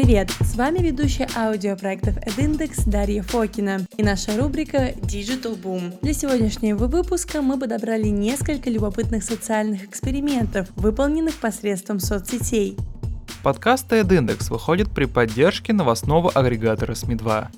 Привет! С вами ведущая аудиопроектов EdIndex Дарья Фокина и наша рубрика Digital Boom. Для сегодняшнего выпуска мы подобрали несколько любопытных социальных экспериментов, выполненных посредством соцсетей. Подкаст EdIndex выходит при поддержке новостного агрегатора СМИ-2.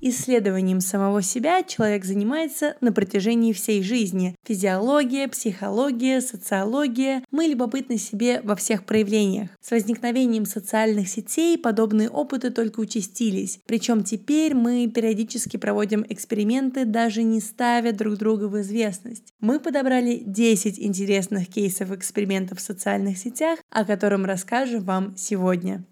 Исследованием самого себя человек занимается на протяжении всей жизни. Физиология, психология, социология. Мы любопытны себе во всех проявлениях. С возникновением социальных сетей подобные опыты только участились. Причем теперь мы периодически проводим эксперименты, даже не ставя друг друга в известность. Мы подобрали 10 интересных кейсов экспериментов в социальных сетях, о котором расскажем вам сегодня.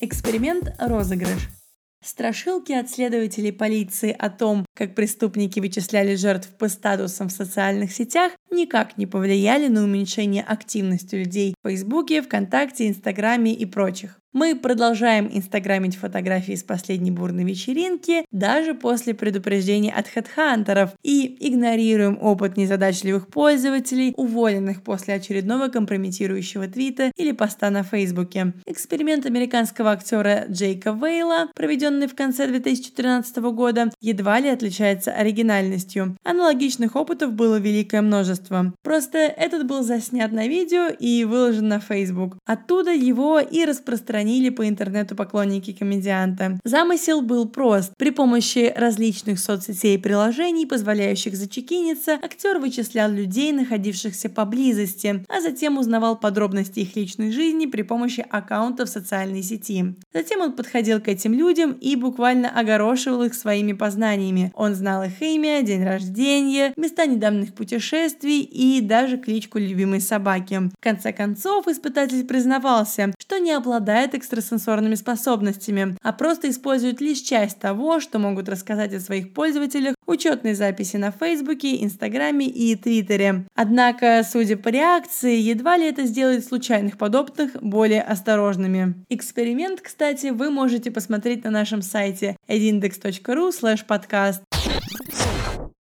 Эксперимент «Розыгрыш». Страшилки от следователей полиции о том, как преступники вычисляли жертв по статусам в социальных сетях, никак не повлияли на уменьшение активности людей в Фейсбуке, ВКонтакте, Инстаграме и прочих. Мы продолжаем инстаграмить фотографии с последней бурной вечеринки даже после предупреждения от хедхантеров и игнорируем опыт незадачливых пользователей, уволенных после очередного компрометирующего твита или поста на Фейсбуке. Эксперимент американского актера Джейка Вейла, проведенный в конце 2013 года, едва ли отличается оригинальностью. Аналогичных опытов было великое множество. Просто этот был заснят на видео и выложен на Facebook. Оттуда его и распространили по интернету поклонники комедианта. Замысел был прост. При помощи различных соцсетей и приложений, позволяющих зачекиниться, актер вычислял людей, находившихся поблизости, а затем узнавал подробности их личной жизни при помощи аккаунтов социальной сети. Затем он подходил к этим людям и буквально огорошивал их своими познаниями. Он знал их имя, день рождения, места недавних путешествий и даже кличку любимой собаки. В конце концов, испытатель признавался, что не обладает экстрасенсорными способностями, а просто используют лишь часть того, что могут рассказать о своих пользователях учетные записи на Фейсбуке, Инстаграме и Твиттере. Однако, судя по реакции, едва ли это сделает случайных подобных более осторожными. Эксперимент, кстати, вы можете посмотреть на нашем сайте edindex.ru podcast.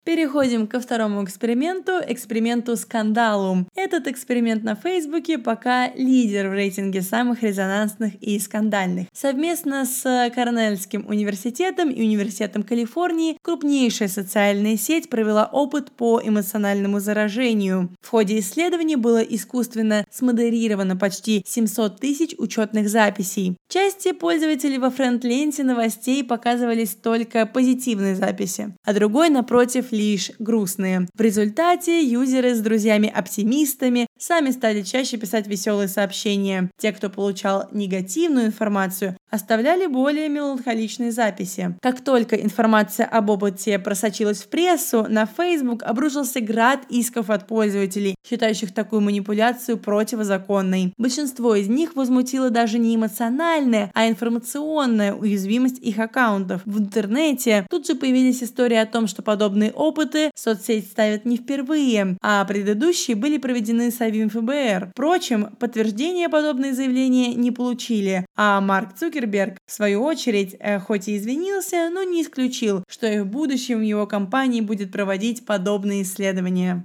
Переходим ко второму эксперименту, эксперименту скандалум. Этот эксперимент на Фейсбуке пока лидер в рейтинге самых резонансных и скандальных. Совместно с Корнельским университетом и Университетом Калифорнии крупнейшая социальная сеть провела опыт по эмоциональному заражению. В ходе исследования было искусственно смодерировано почти 700 тысяч учетных записей. Части пользователей во френд-ленте новостей показывались только позитивные записи, а другой, напротив, лишь грустные. В результате юзеры с друзьями-оптимистами сами стали чаще писать веселые сообщения. Те, кто получал негативную информацию, оставляли более меланхоличные записи. Как только информация об опыте просочилась в прессу, на Facebook обрушился град исков от пользователей, считающих такую манипуляцию противозаконной. Большинство из них возмутило даже не эмоциональная, а информационная уязвимость их аккаунтов. В интернете тут же появились истории о том, что подобные опыты соцсеть ставят не впервые, а предыдущие были проведены самим ФБР. Впрочем, подтверждения подобные заявления не получили, а Марк Цукерберг, в свою очередь, э, хоть и извинился, но не исключил, что и в будущем его компании будет проводить подобные исследования.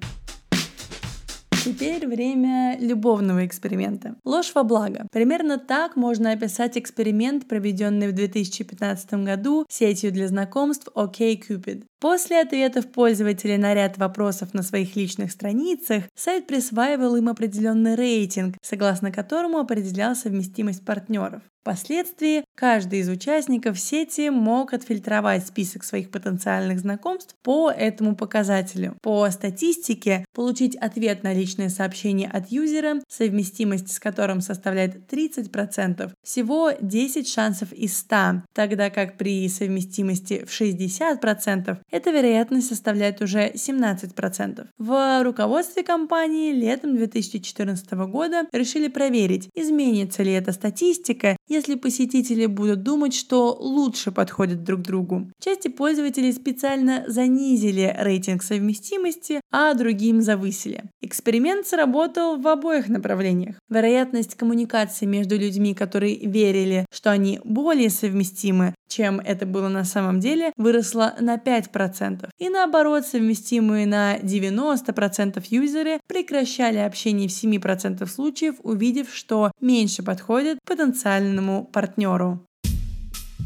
Теперь время любовного эксперимента. Ложь во благо. Примерно так можно описать эксперимент, проведенный в 2015 году сетью для знакомств OkCupid. После ответов пользователей на ряд вопросов на своих личных страницах, сайт присваивал им определенный рейтинг, согласно которому определял совместимость партнеров. Впоследствии каждый из участников сети мог отфильтровать список своих потенциальных знакомств по этому показателю. По статистике получить ответ на личное сообщение от юзера, совместимость с которым составляет 30%, всего 10 шансов из 100, тогда как при совместимости в 60% эта вероятность составляет уже 17%. В руководстве компании летом 2014 года решили проверить, изменится ли эта статистика, если посетители будут думать, что лучше подходят друг другу. Части пользователей специально занизили рейтинг совместимости, а другим завысили. Эксперимент сработал в обоих направлениях. Вероятность коммуникации между людьми, которые верили, что они более совместимы, чем это было на самом деле, выросла на 5%. И наоборот, совместимые на 90% юзеры прекращали общение в 7% случаев, увидев, что меньше подходит потенциальному партнеру.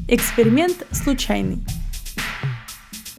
Эксперимент случайный.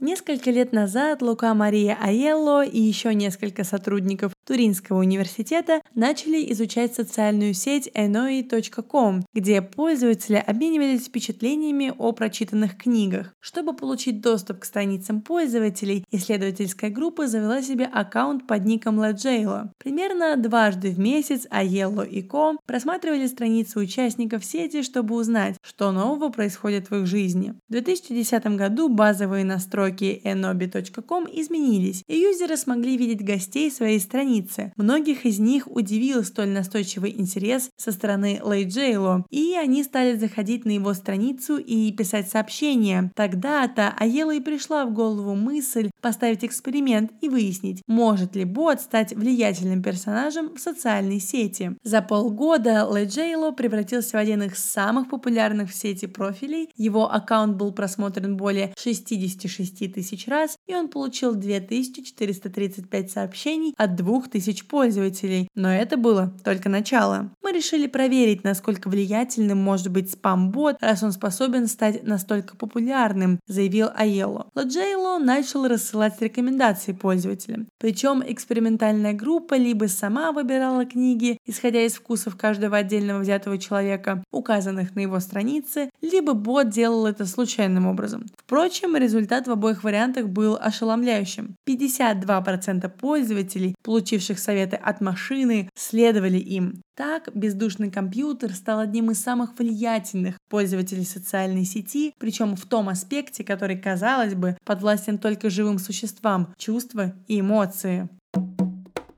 Несколько лет назад Лука Мария Аелло и еще несколько сотрудников Туринского университета начали изучать социальную сеть enoi.com, где пользователи обменивались впечатлениями о прочитанных книгах. Чтобы получить доступ к страницам пользователей, исследовательская группа завела себе аккаунт под ником Ledjailo. Примерно дважды в месяц Aiello и Com просматривали страницы участников сети, чтобы узнать, что нового происходит в их жизни. В 2010 году базовые настройки enobi.com изменились, и юзеры смогли видеть гостей своей страницы. Многих из них удивил столь настойчивый интерес со стороны Лей Джейло, и они стали заходить на его страницу и писать сообщения. Тогда-то Аела и пришла в голову мысль поставить эксперимент и выяснить, может ли бот стать влиятельным персонажем в социальной сети. За полгода Лей Джейло превратился в один из самых популярных в сети профилей. Его аккаунт был просмотрен более 66 тысяч раз, и он получил 2435 сообщений от 2000 пользователей. Но это было только начало. Мы решили проверить, насколько влиятельным может быть спам-бот, раз он способен стать настолько популярным, заявил Аелло. Ладжейло начал рассылать рекомендации пользователям. Причем экспериментальная группа либо сама выбирала книги, исходя из вкусов каждого отдельного взятого человека, указанных на его странице, либо бот делал это случайным образом. Впрочем, результат в обоих вариантах был ошеломляющим. 52% пользователей, получивших советы от машины, следовали им. Так, бездушный компьютер стал одним из самых влиятельных пользователей социальной сети, причем в том аспекте, который, казалось бы, подвластен только живым существам – чувства и эмоции.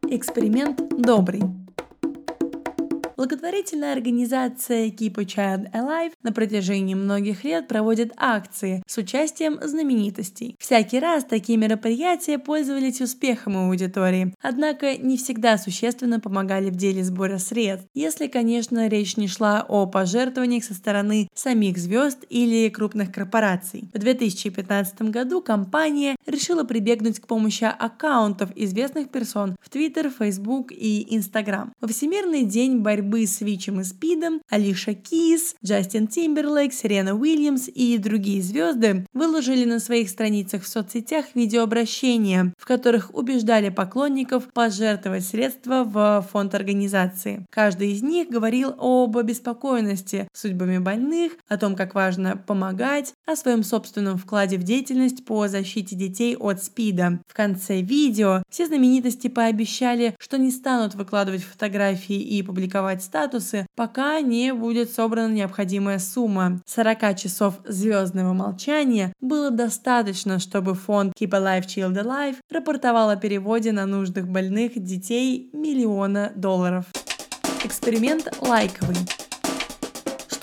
Эксперимент добрый. Благотворительная организация Keep a Child Alive на протяжении многих лет проводит акции с участием знаменитостей. Всякий раз такие мероприятия пользовались успехом у аудитории, однако не всегда существенно помогали в деле сбора средств, если, конечно, речь не шла о пожертвованиях со стороны самих звезд или крупных корпораций. В 2015 году компания решила прибегнуть к помощи аккаунтов известных персон в Twitter, Facebook и Instagram. Во Всемирный день борьбы борьбы с ВИЧем и СПИДом, Алиша Кис, Джастин Тимберлейк, Сирена Уильямс и другие звезды выложили на своих страницах в соцсетях видеообращения, в которых убеждали поклонников пожертвовать средства в фонд организации. Каждый из них говорил об обеспокоенности судьбами больных, о том, как важно помогать, о своем собственном вкладе в деятельность по защите детей от СПИДа. В конце видео все знаменитости пообещали, что не станут выкладывать фотографии и публиковать покупать статусы, пока не будет собрана необходимая сумма. 40 часов звездного молчания было достаточно, чтобы фонд Keep Alive Child Alive рапортовал о переводе на нуждах больных детей миллиона долларов. Эксперимент лайковый.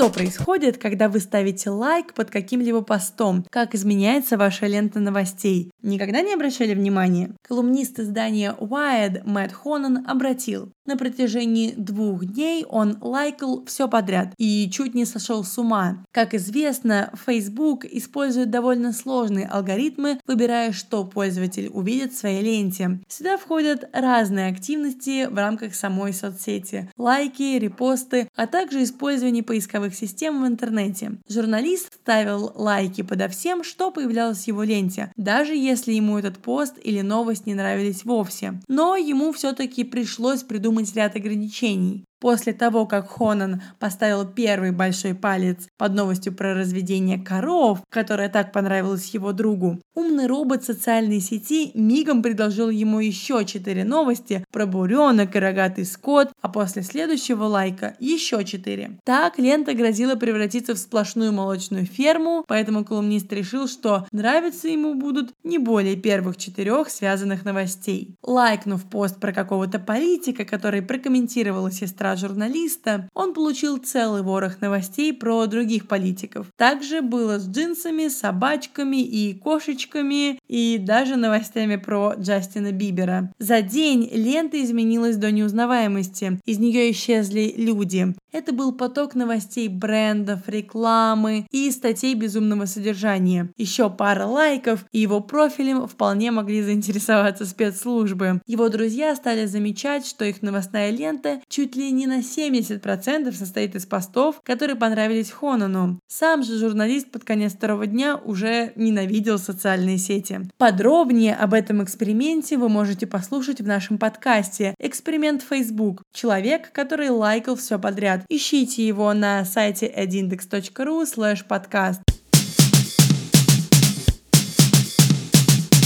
Что происходит, когда вы ставите лайк под каким-либо постом? Как изменяется ваша лента новостей? Никогда не обращали внимания? Колумнист издания Wired Мэтт Хонан обратил. На протяжении двух дней он лайкал все подряд и чуть не сошел с ума. Как известно, Facebook использует довольно сложные алгоритмы, выбирая, что пользователь увидит в своей ленте. Сюда входят разные активности в рамках самой соцсети. Лайки, репосты, а также использование поисковых систем в интернете. Журналист ставил лайки подо всем, что появлялось в его ленте, даже если ему этот пост или новость не нравились вовсе. Но ему все-таки пришлось придумать придумать ряд ограничений. После того, как Хонан поставил первый большой палец под новостью про разведение коров, которая так понравилась его другу, умный робот социальной сети мигом предложил ему еще четыре новости про буренок и рогатый скот, а после следующего лайка еще четыре. Так лента грозила превратиться в сплошную молочную ферму, поэтому колумнист решил, что нравиться ему будут не более первых четырех связанных новостей. Лайкнув пост про какого-то политика, который прокомментировала сестра журналиста, он получил целый ворох новостей про других политиков. Также было с джинсами, собачками и кошечками, и даже новостями про Джастина Бибера. За день лента изменилась до неузнаваемости. Из нее исчезли люди. Это был поток новостей брендов, рекламы и статей безумного содержания. Еще пара лайков, и его профилем вполне могли заинтересоваться спецслужбы. Его друзья стали замечать, что их новостная лента чуть ли не на 70% состоит из постов, которые понравились Хонану. Сам же журналист под конец второго дня уже ненавидел социальные сети. Подробнее об этом эксперименте вы можете послушать в нашем подкасте «Эксперимент Facebook». Человек, который лайкал все подряд. Ищите его на сайте edindex.ru slash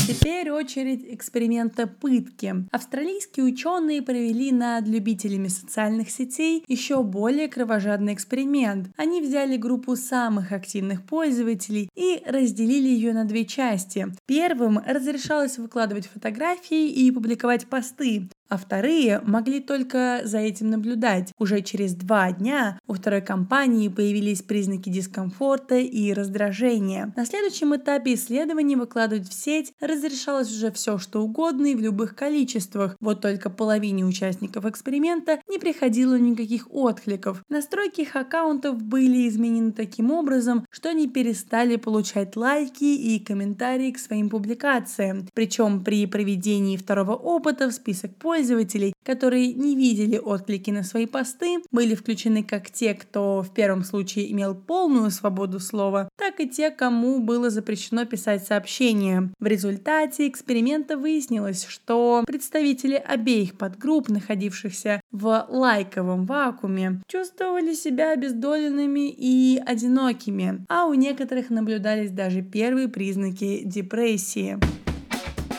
Теперь очередь эксперимента пытки. Австралийские ученые провели над любителями социальных сетей еще более кровожадный эксперимент. Они взяли группу самых активных пользователей и разделили ее на две части. Первым разрешалось выкладывать фотографии и публиковать посты, а вторые могли только за этим наблюдать. Уже через два дня у второй компании появились признаки дискомфорта и раздражения. На следующем этапе исследования выкладывать в сеть разрешалось уже все, что угодно и в любых количествах. Вот только половине участников эксперимента не приходило никаких откликов. Настройки их аккаунтов были изменены таким образом, что они перестали получать лайки и комментарии к своим публикациям. Причем при проведении второго опыта в список пользователей пользователей, которые не видели отклики на свои посты, были включены как те, кто в первом случае имел полную свободу слова, так и те, кому было запрещено писать сообщения. В результате эксперимента выяснилось, что представители обеих подгрупп, находившихся в лайковом вакууме, чувствовали себя обездоленными и одинокими, а у некоторых наблюдались даже первые признаки депрессии.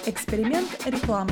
Эксперимент реклама.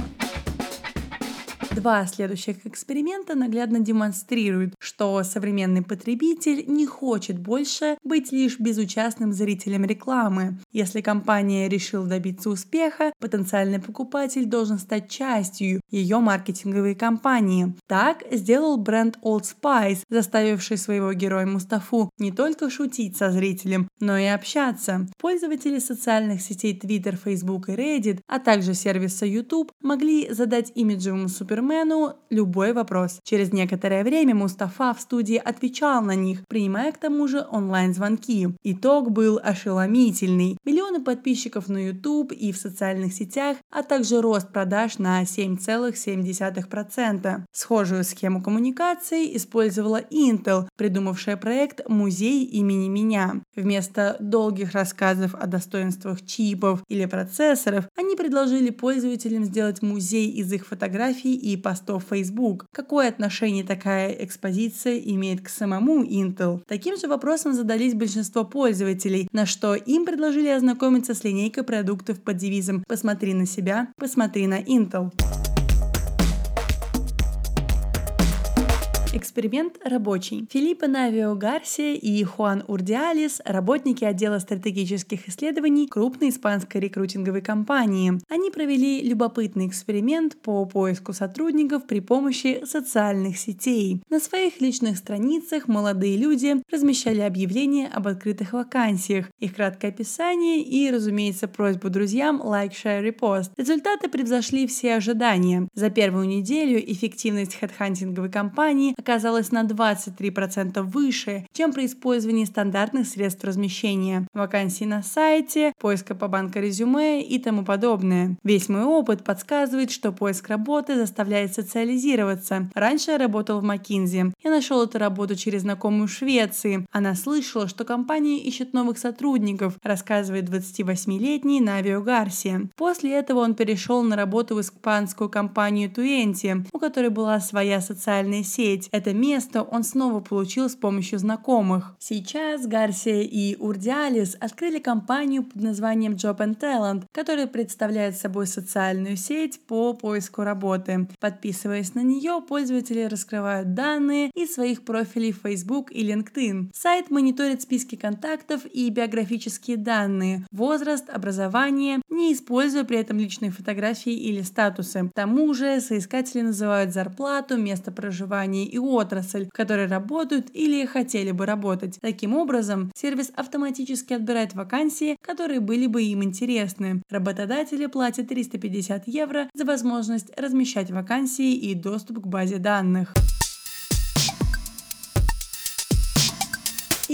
Два следующих эксперимента наглядно демонстрируют, что современный потребитель не хочет больше быть лишь безучастным зрителем рекламы. Если компания решила добиться успеха, потенциальный покупатель должен стать частью ее маркетинговой кампании. Так сделал бренд Old Spice, заставивший своего героя Мустафу не только шутить со зрителем, но и общаться. Пользователи социальных сетей Twitter, Facebook и Reddit, а также сервиса YouTube могли задать имиджевому супермену супермену любой вопрос. Через некоторое время Мустафа в студии отвечал на них, принимая к тому же онлайн-звонки. Итог был ошеломительный. Миллионы подписчиков на YouTube и в социальных сетях, а также рост продаж на 7,7%. Схожую схему коммуникации использовала Intel, придумавшая проект «Музей имени меня». Вместо долгих рассказов о достоинствах чипов или процессоров, они предложили пользователям сделать музей из их фотографий и постов Facebook. Какое отношение такая экспозиция имеет к самому Intel? Таким же вопросом задались большинство пользователей, на что им предложили ознакомиться с линейкой продуктов под девизом «Посмотри на себя, посмотри на Intel». Эксперимент рабочий. Филиппо Навио Гарсия и Хуан Урдиалис – работники отдела стратегических исследований крупной испанской рекрутинговой компании. Они провели любопытный эксперимент по поиску сотрудников при помощи социальных сетей. На своих личных страницах молодые люди размещали объявления об открытых вакансиях, их краткое описание и, разумеется, просьбу друзьям лайк, share, репост. Результаты превзошли все ожидания. За первую неделю эффективность хедхантинговой компании оказалась на 23% выше, чем при использовании стандартных средств размещения, вакансий на сайте, поиска по банка резюме и тому подобное. Весь мой опыт подсказывает, что поиск работы заставляет социализироваться. Раньше я работал в McKinsey. Я нашел эту работу через знакомую в Швеции. Она слышала, что компания ищет новых сотрудников, рассказывает 28-летний Навио Гарсия. После этого он перешел на работу в испанскую компанию Туенти, у которой была своя социальная сеть. Это место он снова получил с помощью знакомых. Сейчас Гарсия и Урдиалис открыли компанию под названием Job and Talent, которая представляет собой социальную сеть по поиску работы. Подписываясь на нее, пользователи раскрывают данные из своих профилей в Facebook и LinkedIn. Сайт мониторит списки контактов и биографические данные, возраст, образование, не используя при этом личные фотографии или статусы. К тому же соискатели называют зарплату, место проживания и отрасль, в которой работают или хотели бы работать. Таким образом, сервис автоматически отбирает вакансии, которые были бы им интересны. Работодатели платят 350 евро за возможность размещать вакансии и доступ к базе данных.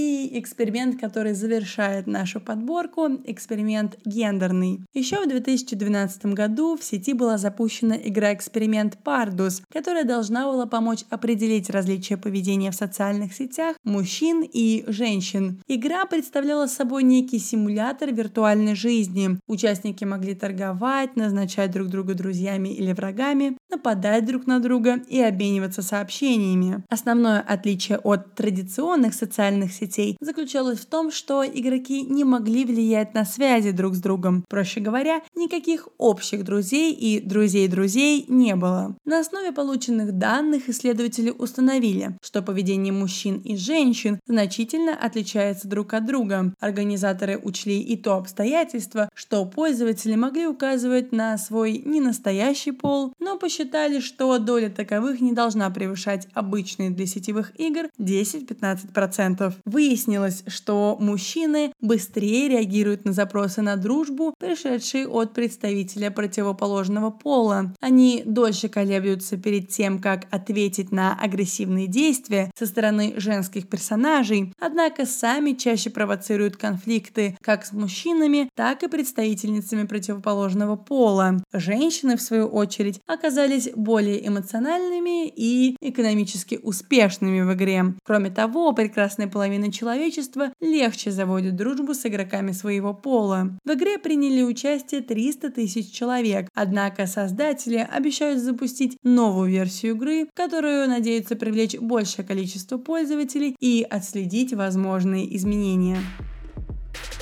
И эксперимент, который завершает нашу подборку, эксперимент гендерный. Еще в 2012 году в сети была запущена игра-эксперимент Pardus, которая должна была помочь определить различия поведения в социальных сетях мужчин и женщин. Игра представляла собой некий симулятор виртуальной жизни. Участники могли торговать, назначать друг друга друзьями или врагами, нападать друг на друга и обмениваться сообщениями. Основное отличие от традиционных социальных сетей заключалось в том, что игроки не могли влиять на связи друг с другом. Проще говоря, никаких общих друзей и друзей-друзей не было. На основе полученных данных исследователи установили, что поведение мужчин и женщин значительно отличается друг от друга. Организаторы учли и то обстоятельство, что пользователи могли указывать на свой ненастоящий пол, но посчитали, что доля таковых не должна превышать обычные для сетевых игр 10-15%. Выяснилось, что мужчины быстрее реагируют на запросы на дружбу, пришедшие от представителя противоположного пола. Они дольше колеблются перед тем, как ответить на агрессивные действия со стороны женских персонажей, однако сами чаще провоцируют конфликты как с мужчинами, так и представительницами противоположного пола. Женщины, в свою очередь, оказались более эмоциональными и экономически успешными в игре. Кроме того, прекрасная половина человечества легче заводит дружбу с игроками своего пола. В игре приняли участие 300 тысяч человек, однако создатели обещают запустить новую версию игры, которую надеются привлечь большее количество пользователей и отследить возможные изменения.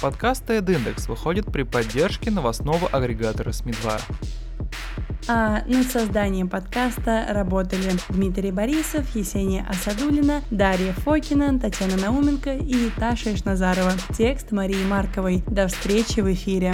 Подкаст TED выходит при поддержке новостного агрегатора СМИ-2. А над созданием подкаста работали Дмитрий Борисов, Есения Асадулина, Дарья Фокина, Татьяна Науменко и Таша Ишназарова. Текст Марии Марковой. До встречи в эфире.